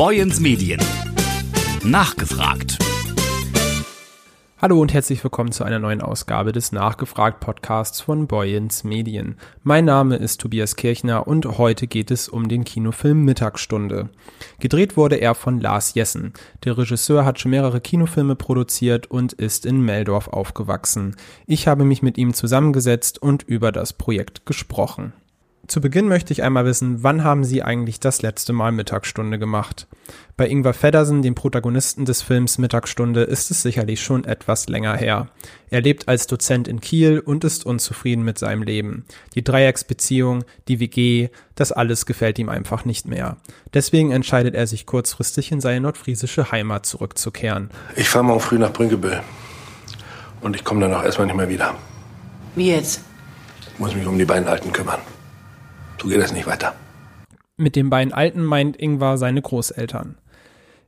Boyens Medien. Nachgefragt. Hallo und herzlich willkommen zu einer neuen Ausgabe des Nachgefragt Podcasts von Boyens Medien. Mein Name ist Tobias Kirchner und heute geht es um den Kinofilm Mittagsstunde. Gedreht wurde er von Lars Jessen. Der Regisseur hat schon mehrere Kinofilme produziert und ist in Meldorf aufgewachsen. Ich habe mich mit ihm zusammengesetzt und über das Projekt gesprochen. Zu Beginn möchte ich einmal wissen, wann haben Sie eigentlich das letzte Mal Mittagsstunde gemacht? Bei Ingvar Feddersen, dem Protagonisten des Films Mittagsstunde, ist es sicherlich schon etwas länger her. Er lebt als Dozent in Kiel und ist unzufrieden mit seinem Leben. Die Dreiecksbeziehung, die WG, das alles gefällt ihm einfach nicht mehr. Deswegen entscheidet er sich kurzfristig in seine nordfriesische Heimat zurückzukehren. Ich fahre morgen früh nach Brinkebüll. Und ich komme dann auch erstmal nicht mehr wieder. Wie jetzt? Ich muss mich um die beiden Alten kümmern. So geht das nicht weiter. Mit den beiden Alten meint Ingvar seine Großeltern.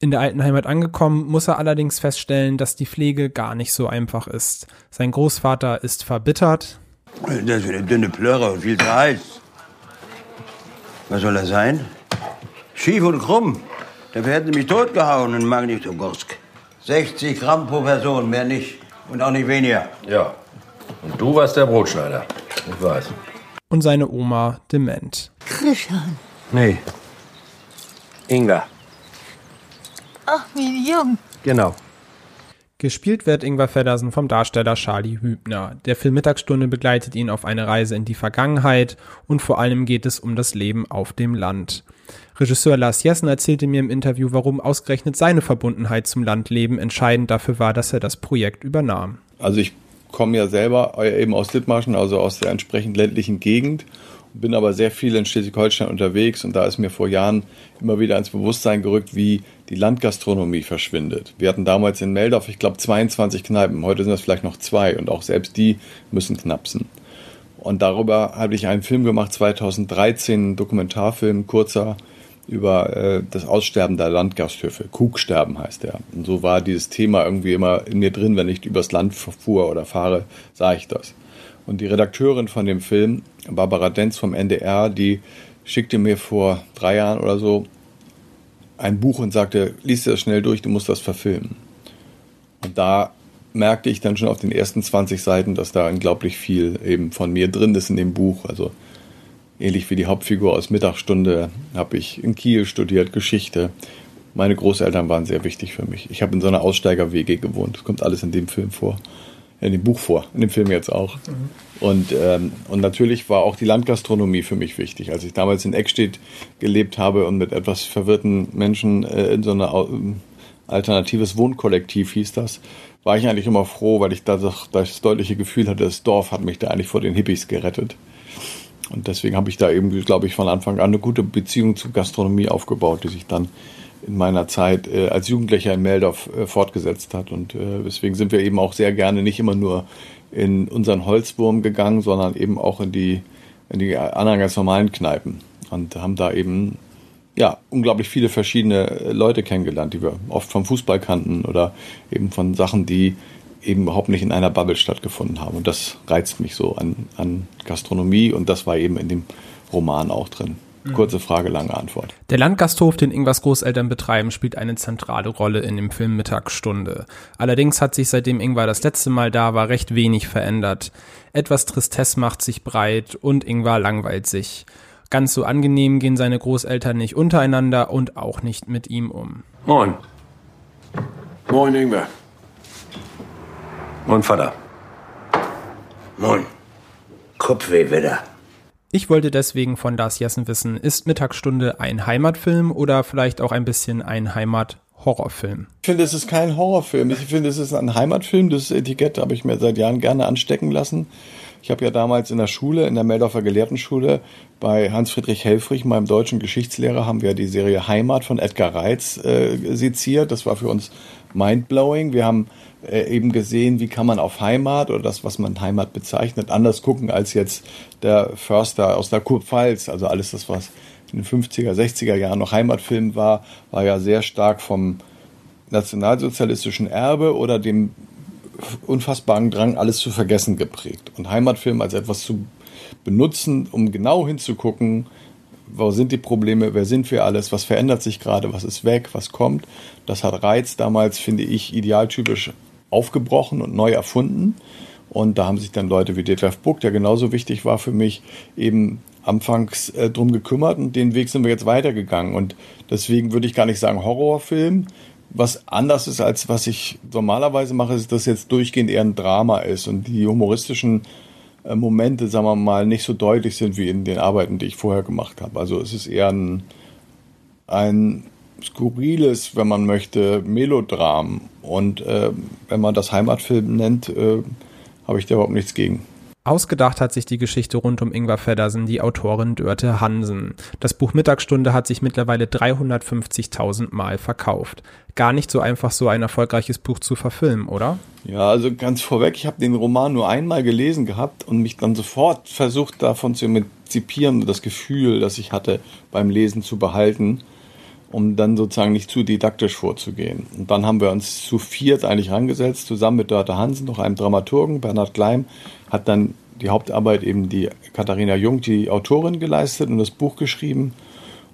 In der alten Heimat angekommen, muss er allerdings feststellen, dass die Pflege gar nicht so einfach ist. Sein Großvater ist verbittert. Das ist eine dünne Plörre und viel zu heiß. Was soll das sein? Schief und krumm. Dafür hätten sie mich totgehauen in Magnitogorsk. 60 Gramm pro Person, mehr nicht. Und auch nicht weniger. Ja. Und du warst der Brotschneider. Ich weiß. Und seine Oma dement. Christian. Nee. Inga. Ach, wie jung. Genau. Gespielt wird Ingvar Feddersen vom Darsteller Charlie Hübner. Der Film Mittagsstunde begleitet ihn auf eine Reise in die Vergangenheit und vor allem geht es um das Leben auf dem Land. Regisseur Lars Jessen erzählte mir im Interview, warum ausgerechnet seine Verbundenheit zum Landleben entscheidend dafür war, dass er das Projekt übernahm. Also ich komme ja selber eben aus Dithmarschen, also aus der entsprechend ländlichen Gegend bin aber sehr viel in Schleswig-Holstein unterwegs und da ist mir vor Jahren immer wieder ins Bewusstsein gerückt, wie die Landgastronomie verschwindet. Wir hatten damals in Meldorf, ich glaube, 22 Kneipen. Heute sind das vielleicht noch zwei und auch selbst die müssen knapsen. Und darüber habe ich einen Film gemacht, 2013, einen Dokumentarfilm, kurzer, über äh, das Aussterben der Landgasthöfe. Kugsterben heißt er. Und so war dieses Thema irgendwie immer in mir drin, wenn ich übers Land fuhr oder fahre, sah ich das. Und die Redakteurin von dem Film, Barbara Denz vom NDR, die schickte mir vor drei Jahren oder so ein Buch und sagte, lies das schnell durch, du musst das verfilmen. Und da merkte ich dann schon auf den ersten 20 Seiten, dass da unglaublich viel eben von mir drin ist in dem Buch. Also ähnlich wie die Hauptfigur aus Mittagsstunde habe ich in Kiel studiert, Geschichte. Meine Großeltern waren sehr wichtig für mich. Ich habe in so einer Aussteiger-WG gewohnt. Das kommt alles in dem Film vor in dem Buch vor, in dem Film jetzt auch. Mhm. Und, ähm, und natürlich war auch die Landgastronomie für mich wichtig. Als ich damals in Eckstedt gelebt habe und mit etwas verwirrten Menschen äh, in so einer ähm, alternatives Wohnkollektiv hieß das, war ich eigentlich immer froh, weil ich da das, das deutliche Gefühl hatte, das Dorf hat mich da eigentlich vor den Hippies gerettet. Und deswegen habe ich da eben, glaube ich, von Anfang an eine gute Beziehung zur Gastronomie aufgebaut, die sich dann in meiner Zeit äh, als Jugendlicher in Meldorf äh, fortgesetzt hat. Und äh, deswegen sind wir eben auch sehr gerne nicht immer nur in unseren Holzwurm gegangen, sondern eben auch in die, in die anderen ganz normalen Kneipen. Und haben da eben ja, unglaublich viele verschiedene äh, Leute kennengelernt, die wir oft vom Fußball kannten oder eben von Sachen, die eben überhaupt nicht in einer Bubble stattgefunden haben. Und das reizt mich so an, an Gastronomie und das war eben in dem Roman auch drin. Kurze Frage, lange Antwort. Der Landgasthof, den Ingwars Großeltern betreiben, spielt eine zentrale Rolle in dem Film Mittagsstunde. Allerdings hat sich seitdem Ingvar das letzte Mal da war recht wenig verändert. Etwas Tristesse macht sich breit und Ingvar langweilt sich. Ganz so angenehm gehen seine Großeltern nicht untereinander und auch nicht mit ihm um. Moin. Moin, Ingvar. Moin, Vater. Moin. Kopfweh wieder. Ich wollte deswegen von Lars Jessen wissen, ist Mittagsstunde ein Heimatfilm oder vielleicht auch ein bisschen ein Heimat-Horrorfilm? Ich finde, es ist kein Horrorfilm. Ich finde, es ist ein Heimatfilm. Das Etikett habe ich mir seit Jahren gerne anstecken lassen. Ich habe ja damals in der Schule, in der Meldorfer Gelehrtenschule, bei Hans-Friedrich Helfrich, meinem deutschen Geschichtslehrer, haben wir die Serie Heimat von Edgar Reitz äh, seziert. Das war für uns mindblowing. Wir haben äh, eben gesehen, wie kann man auf Heimat oder das, was man Heimat bezeichnet, anders gucken als jetzt der Förster aus der Kurpfalz. Also alles das, was in den 50er, 60er Jahren noch Heimatfilm war, war ja sehr stark vom nationalsozialistischen Erbe oder dem unfassbaren Drang, alles zu vergessen geprägt. Und Heimatfilm als etwas zu benutzen, um genau hinzugucken, wo sind die Probleme, wer sind wir alles, was verändert sich gerade, was ist weg, was kommt. Das hat Reiz damals, finde ich, idealtypisch aufgebrochen und neu erfunden. Und da haben sich dann Leute wie Detlef Buck, der genauso wichtig war für mich, eben anfangs äh, drum gekümmert und den Weg sind wir jetzt weitergegangen. Und deswegen würde ich gar nicht sagen Horrorfilm. Was anders ist, als was ich normalerweise mache, ist, dass jetzt durchgehend eher ein Drama ist und die humoristischen äh, Momente, sagen wir mal, nicht so deutlich sind wie in den Arbeiten, die ich vorher gemacht habe. Also es ist eher ein, ein skurriles, wenn man möchte, Melodram. Und äh, wenn man das Heimatfilm nennt, äh, habe ich da überhaupt nichts gegen. Ausgedacht hat sich die Geschichte rund um Ingvar Feddersen die Autorin Dörte Hansen. Das Buch Mittagsstunde hat sich mittlerweile 350.000 Mal verkauft. Gar nicht so einfach, so ein erfolgreiches Buch zu verfilmen, oder? Ja, also ganz vorweg, ich habe den Roman nur einmal gelesen gehabt und mich dann sofort versucht davon zu emanzipieren, das Gefühl, das ich hatte beim Lesen zu behalten, um dann sozusagen nicht zu didaktisch vorzugehen. Und dann haben wir uns zu viert eigentlich rangesetzt, zusammen mit Dörte Hansen, noch einem Dramaturgen, Bernhard Gleim, hat dann die Hauptarbeit eben die Katharina Jung, die Autorin, geleistet und das Buch geschrieben.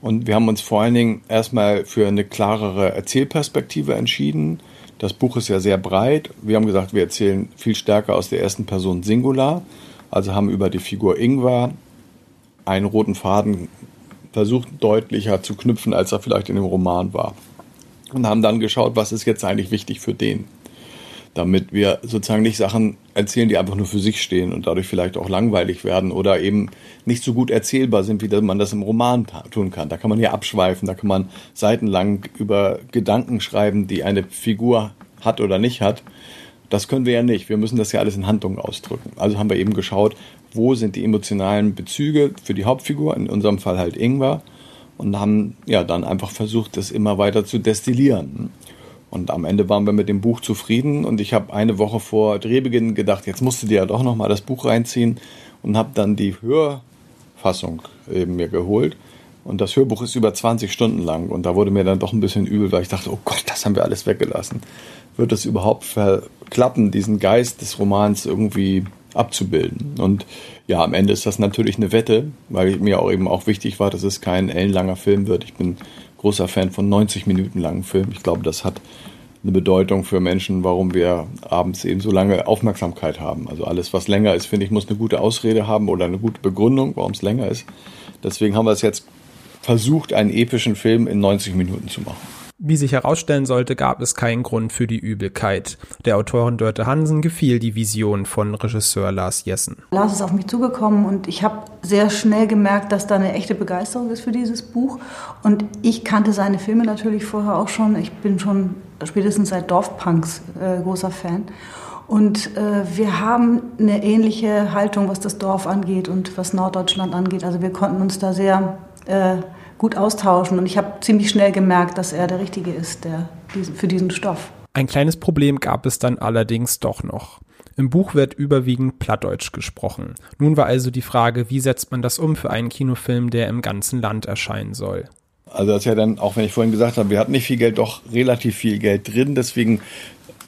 Und wir haben uns vor allen Dingen erstmal für eine klarere Erzählperspektive entschieden. Das Buch ist ja sehr breit. Wir haben gesagt, wir erzählen viel stärker aus der ersten Person Singular. Also haben über die Figur Ingvar einen roten Faden versucht deutlicher zu knüpfen, als er vielleicht in dem Roman war. Und haben dann geschaut, was ist jetzt eigentlich wichtig für den damit wir sozusagen nicht Sachen erzählen, die einfach nur für sich stehen und dadurch vielleicht auch langweilig werden oder eben nicht so gut erzählbar sind, wie man das im Roman tun kann. Da kann man ja abschweifen, da kann man seitenlang über Gedanken schreiben, die eine Figur hat oder nicht hat. Das können wir ja nicht. Wir müssen das ja alles in Handlungen ausdrücken. Also haben wir eben geschaut, wo sind die emotionalen Bezüge für die Hauptfigur, in unserem Fall halt Ingwer, und haben ja dann einfach versucht, das immer weiter zu destillieren. Und am Ende waren wir mit dem Buch zufrieden und ich habe eine Woche vor Drehbeginn gedacht, jetzt musst du dir ja doch nochmal das Buch reinziehen und habe dann die Hörfassung eben mir geholt. Und das Hörbuch ist über 20 Stunden lang und da wurde mir dann doch ein bisschen übel, weil ich dachte, oh Gott, das haben wir alles weggelassen. Wird es überhaupt verklappen, diesen Geist des Romans irgendwie abzubilden? Und ja, am Ende ist das natürlich eine Wette, weil mir auch eben auch wichtig war, dass es kein ellenlanger Film wird. Ich bin großer Fan von 90 Minuten langen Filmen. Ich glaube, das hat eine Bedeutung für Menschen, warum wir abends eben so lange Aufmerksamkeit haben. Also alles, was länger ist, finde ich, muss eine gute Ausrede haben oder eine gute Begründung, warum es länger ist. Deswegen haben wir es jetzt versucht, einen epischen Film in 90 Minuten zu machen. Wie sich herausstellen sollte, gab es keinen Grund für die Übelkeit. Der Autorin Dörte Hansen gefiel die Vision von Regisseur Lars Jessen. Lars ist auf mich zugekommen und ich habe sehr schnell gemerkt, dass da eine echte Begeisterung ist für dieses Buch. Und ich kannte seine Filme natürlich vorher auch schon. Ich bin schon spätestens seit Dorfpunks äh, großer Fan. Und äh, wir haben eine ähnliche Haltung, was das Dorf angeht und was Norddeutschland angeht. Also wir konnten uns da sehr äh, gut austauschen. Und ich habe ziemlich schnell gemerkt, dass er der Richtige ist der, für diesen Stoff. Ein kleines Problem gab es dann allerdings doch noch. Im Buch wird überwiegend Plattdeutsch gesprochen. Nun war also die Frage, wie setzt man das um für einen Kinofilm, der im ganzen Land erscheinen soll? Also das ist ja dann, auch wenn ich vorhin gesagt habe, wir hatten nicht viel Geld, doch relativ viel Geld drin. Deswegen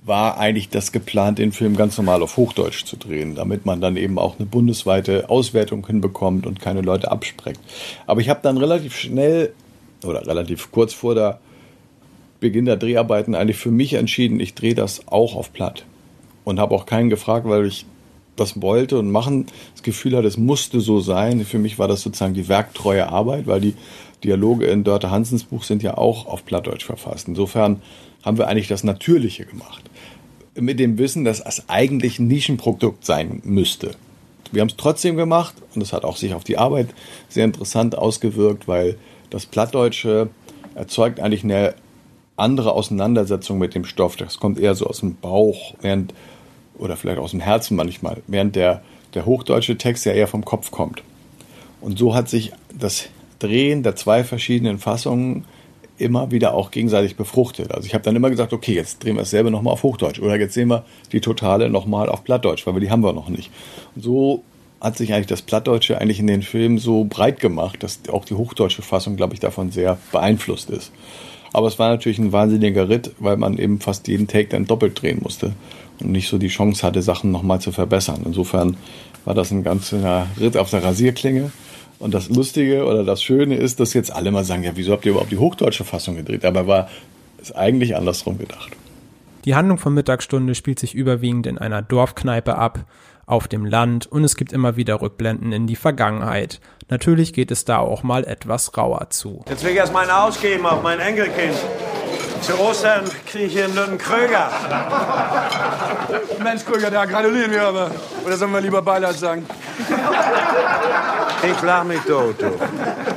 war eigentlich das geplant, den Film ganz normal auf Hochdeutsch zu drehen, damit man dann eben auch eine bundesweite Auswertung hinbekommt und keine Leute abspreckt. Aber ich habe dann relativ schnell oder relativ kurz vor der Beginn der Dreharbeiten eigentlich für mich entschieden, ich drehe das auch auf Platt. Und habe auch keinen gefragt, weil ich das wollte und machen, das Gefühl hatte, es musste so sein. Für mich war das sozusagen die werktreue Arbeit, weil die Dialoge in Dörte Hansens Buch sind ja auch auf Plattdeutsch verfasst. Insofern haben wir eigentlich das Natürliche gemacht mit dem Wissen, dass es eigentlich ein Nischenprodukt sein müsste. Wir haben es trotzdem gemacht und es hat auch sich auf die Arbeit sehr interessant ausgewirkt, weil das Plattdeutsche erzeugt eigentlich eine andere Auseinandersetzung mit dem Stoff. Das kommt eher so aus dem Bauch, während, oder vielleicht aus dem Herzen manchmal, während der, der hochdeutsche Text ja eher vom Kopf kommt. Und so hat sich das Drehen der zwei verschiedenen Fassungen immer wieder auch gegenseitig befruchtet. Also ich habe dann immer gesagt, okay, jetzt drehen wir dasselbe nochmal auf Hochdeutsch oder jetzt sehen wir die Totale nochmal auf Plattdeutsch, weil wir die haben wir noch nicht. Und so hat sich eigentlich das Plattdeutsche eigentlich in den Filmen so breit gemacht, dass auch die hochdeutsche Fassung, glaube ich, davon sehr beeinflusst ist. Aber es war natürlich ein wahnsinniger Ritt, weil man eben fast jeden Take dann doppelt drehen musste und nicht so die Chance hatte, Sachen nochmal zu verbessern. Insofern war das ein ganzer Ritt auf der Rasierklinge. Und das Lustige oder das Schöne ist, dass jetzt alle mal sagen, ja, wieso habt ihr überhaupt die hochdeutsche Fassung gedreht? Aber war es eigentlich andersrum gedacht. Die Handlung von Mittagsstunde spielt sich überwiegend in einer Dorfkneipe ab, auf dem Land und es gibt immer wieder Rückblenden in die Vergangenheit. Natürlich geht es da auch mal etwas rauer zu. Jetzt will ich erst mal einen ausgeben auf mein Enkelkind. Zu Ostern kriege ich hier einen Lütten Kröger. Mensch, Kröger, da gratulieren wir aber. Oder sollen wir lieber Beileid sagen? Ich lach mich tot, du.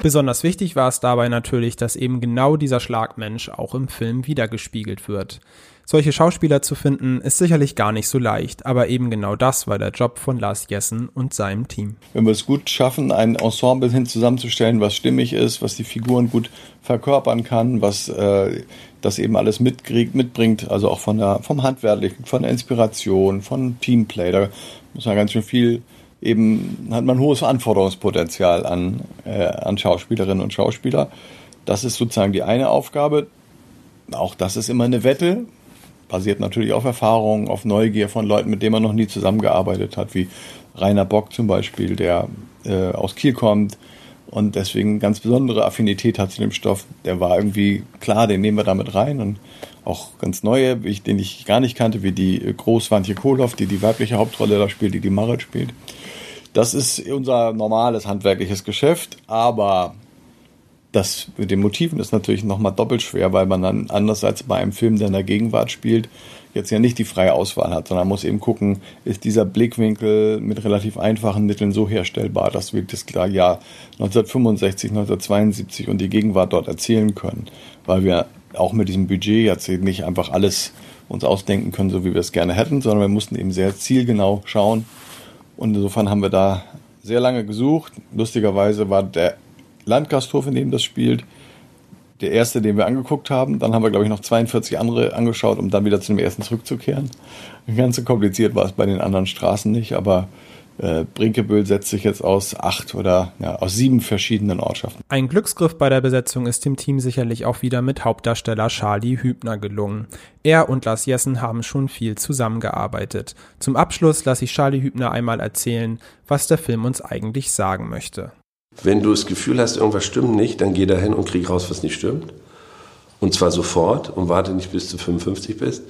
Besonders wichtig war es dabei natürlich, dass eben genau dieser Schlagmensch auch im Film wiedergespiegelt wird. Solche Schauspieler zu finden, ist sicherlich gar nicht so leicht, aber eben genau das war der Job von Lars Jessen und seinem Team. Wenn wir es gut schaffen, ein Ensemble hin zusammenzustellen, was stimmig ist, was die Figuren gut verkörpern kann, was äh, das eben alles mitkriegt, mitbringt, also auch von der, vom Handwerklichen, von der Inspiration, von Teamplay, da muss man ganz schön viel eben, hat man hohes Anforderungspotenzial an, äh, an Schauspielerinnen und Schauspieler. Das ist sozusagen die eine Aufgabe. Auch das ist immer eine Wette basiert natürlich auf Erfahrungen, auf Neugier von Leuten, mit denen man noch nie zusammengearbeitet hat, wie Rainer Bock zum Beispiel, der äh, aus Kiel kommt und deswegen ganz besondere Affinität hat zu dem Stoff. Der war irgendwie klar, den nehmen wir damit rein und auch ganz neue, den ich gar nicht kannte, wie die Großwantje Kohlhoff, die die weibliche Hauptrolle da spielt, die die Marit spielt. Das ist unser normales handwerkliches Geschäft, aber das mit den Motiven ist natürlich nochmal doppelt schwer, weil man dann anders als bei einem Film, der in der Gegenwart spielt, jetzt ja nicht die freie Auswahl hat, sondern muss eben gucken, ist dieser Blickwinkel mit relativ einfachen Mitteln so herstellbar, dass wir das Jahr 1965, 1972 und die Gegenwart dort erzählen können, weil wir auch mit diesem Budget jetzt nicht einfach alles uns ausdenken können, so wie wir es gerne hätten, sondern wir mussten eben sehr zielgenau schauen. Und insofern haben wir da sehr lange gesucht. Lustigerweise war der Landgasthof, in dem das spielt. Der erste, den wir angeguckt haben. Dann haben wir, glaube ich, noch 42 andere angeschaut, um dann wieder zu dem ersten zurückzukehren. Ganz so kompliziert war es bei den anderen Straßen nicht, aber äh, Brinkebüll setzt sich jetzt aus acht oder ja, aus sieben verschiedenen Ortschaften. Ein Glücksgriff bei der Besetzung ist dem Team sicherlich auch wieder mit Hauptdarsteller Charlie Hübner gelungen. Er und Lars Jessen haben schon viel zusammengearbeitet. Zum Abschluss lasse ich Charlie Hübner einmal erzählen, was der Film uns eigentlich sagen möchte. Wenn du das Gefühl hast, irgendwas stimmt nicht, dann geh da hin und krieg raus, was nicht stimmt. Und zwar sofort und warte nicht bis du 55 bist.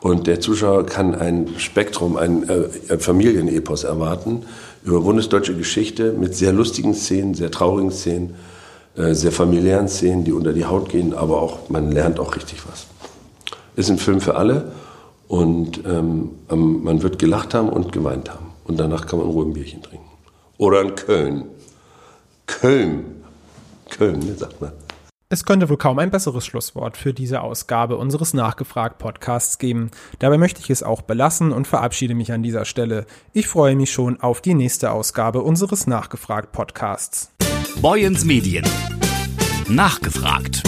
Und der Zuschauer kann ein Spektrum, ein, äh, Familienepos erwarten über bundesdeutsche Geschichte mit sehr lustigen Szenen, sehr traurigen Szenen, äh, sehr familiären Szenen, die unter die Haut gehen, aber auch man lernt auch richtig was. Ist ein Film für alle und ähm, man wird gelacht haben und geweint haben. Und danach kann man ruhig ein Bierchen trinken. Oder in Köln. Köln. Köln, ne, sagt man. Es könnte wohl kaum ein besseres Schlusswort für diese Ausgabe unseres Nachgefragt-Podcasts geben. Dabei möchte ich es auch belassen und verabschiede mich an dieser Stelle. Ich freue mich schon auf die nächste Ausgabe unseres Nachgefragt-Podcasts. Boyens Medien. Nachgefragt.